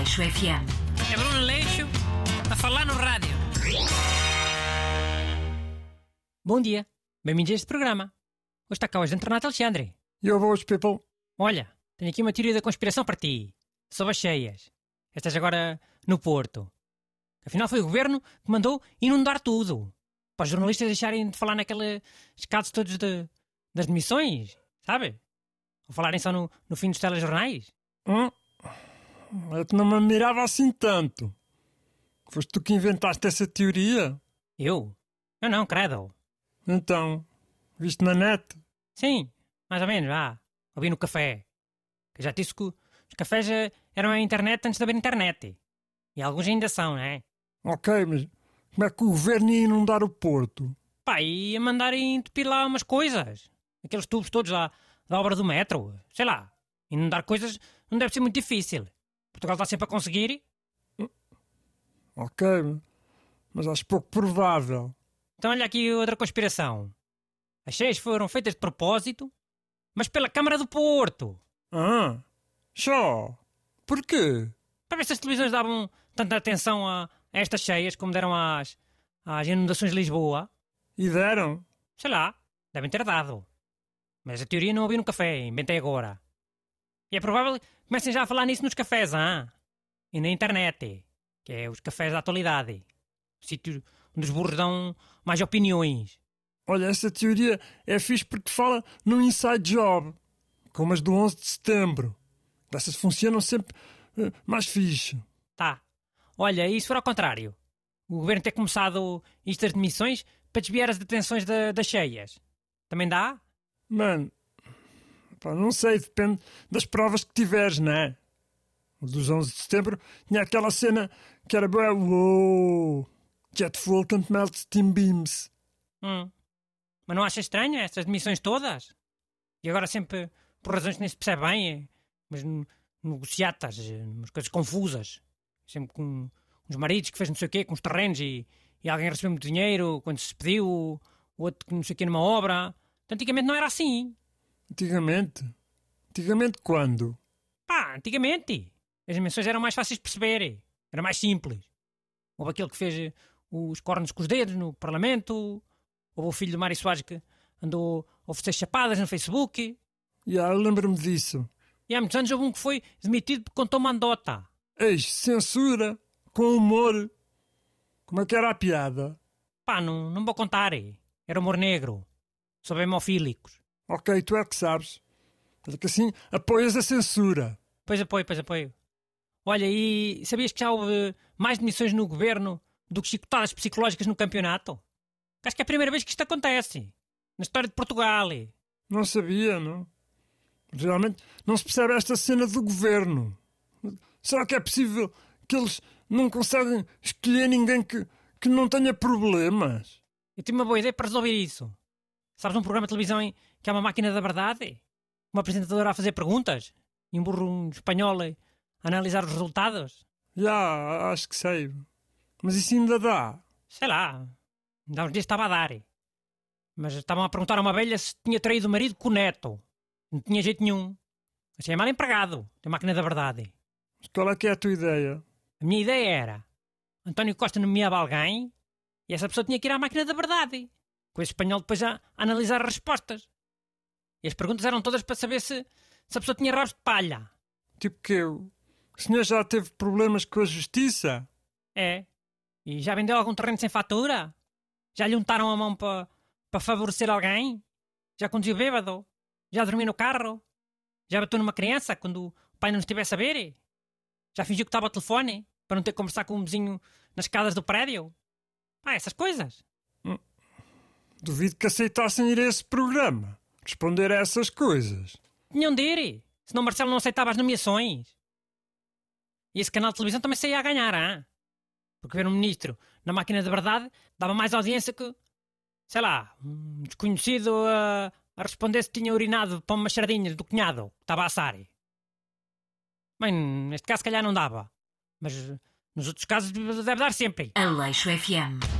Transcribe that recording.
Aleixo FM. É Bruno Leixo a falar no rádio. Bom dia, bem-vindos a este programa. Hoje está cá hoje de Renato Alexandre. Yo, boas people. Olha, tenho aqui uma teoria da conspiração para ti. Sobre as cheias. Estas agora no Porto. Afinal foi o governo que mandou inundar tudo. Para os jornalistas deixarem de falar naqueles casos todos de, das demissões, sabe? Ou falarem só no, no fim dos telejornais. Hum? Eu não me admirava assim tanto. Foste tu que inventaste essa teoria? Eu? Eu não, credo. Então, viste na net? Sim, mais ou menos, vá. Ouvi no café. Que já disse que os cafés eh, eram a internet antes de haver internet. E alguns ainda são, não é? Ok, mas como é que o governo ia inundar o Porto? Pá, e a mandarem entupir lá umas coisas. Aqueles tubos todos lá da obra do metro. Sei lá. Inundar coisas não deve ser muito difícil. Portugal está sempre a conseguir. Ok, mas acho pouco provável. Então olha aqui outra conspiração. As cheias foram feitas de propósito, mas pela Câmara do Porto. Ah, só? Porquê? Para ver se as televisões davam tanta atenção a, a estas cheias como deram às, às inundações de Lisboa. E deram? Sei lá, devem ter dado. Mas a teoria não ouvi no café, inventei agora. E é provável que comecem já a falar nisso nos cafés, ah? E na internet, que é os cafés da atualidade. O sítio onde os burros dão mais opiniões. Olha, essa teoria é fixe porque fala num inside job, como as do 11 de setembro. Dessas funcionam sempre eh, mais fixe. Tá. Olha, e se for ao contrário? O governo ter começado isto das demissões para desviar as detenções da- das cheias. Também dá? Mano, não sei, depende das provas que tiveres, não é? Dos 11 de setembro tinha aquela cena que era boa, uou, jet fuel can't melt steam beams. Hum. Mas não acha estranho essas demissões todas? E agora sempre por razões que nem se percebe bem, eh, mas negociatas, eh, umas coisas confusas. Sempre com uns maridos que fez não sei o quê, com os terrenos e, e alguém recebeu muito dinheiro quando se despediu, o outro que não sei o quê numa obra. Antigamente não era assim. Antigamente? Antigamente quando? Pá, antigamente. As dimensões eram mais fáceis de perceber. Era mais simples. Houve aquele que fez eh, os cornos com os dedos no Parlamento. Houve o filho do Mário Soares que andou a oferecer chapadas no Facebook. Já, eu lembro-me disso. E há muitos anos houve um que foi demitido porque contou uma andota. Eis, censura, com humor. Como é que era a piada? Pá, não, não vou contar. eh. Era humor negro. Sobre hemofílicos. Ok, tu é que sabes. Que assim apoias a censura. Pois apoio, pois apoio. Olha, e sabias que já houve mais demissões no governo do que chicotadas psicológicas no campeonato? Acho que é a primeira vez que isto acontece. Na história de Portugal. Não sabia, não? Realmente não se percebe esta cena do governo. Será que é possível que eles não conseguem escolher ninguém que, que não tenha problemas? Eu tive uma boa ideia para resolver isso. Sabes um programa de televisão em que há uma máquina da verdade? Uma apresentadora a fazer perguntas? E um burro um espanhol a analisar os resultados? Já, acho que sei. Mas isso ainda dá. Sei lá. Ainda há uns dias estava a dar. Mas estavam a perguntar a uma velha se tinha traído o marido com o neto. Não tinha jeito nenhum. É mal empregado. Tem máquina da verdade. Mas qual é que é a tua ideia? A minha ideia era: António Costa nomeava alguém e essa pessoa tinha que ir à máquina da verdade. Com esse espanhol depois a, a analisar as respostas. E as perguntas eram todas para saber se, se a pessoa tinha rabos de palha. Tipo que o senhor já teve problemas com a justiça? É. E já vendeu algum terreno sem fatura? Já lhe untaram a mão para para favorecer alguém? Já conduziu bêbado? Já dormiu no carro? Já bateu numa criança quando o pai não estivesse a ver? Já fingiu que estava ao telefone para não ter que conversar com um vizinho nas escadas do prédio? Pá, essas coisas. Duvido que aceitassem ir a esse programa. Responder a essas coisas. Tinham de ir. Senão Marcelo não aceitava as nomeações. E esse canal de televisão também saía a ganhar, ah? Porque ver um ministro na máquina de verdade dava mais audiência que, sei lá, um desconhecido a, a responder se tinha urinado para umas sardinhas do cunhado que estava a assar. Bem, neste caso, se calhar não dava. Mas nos outros casos deve dar sempre. Aleixo FM.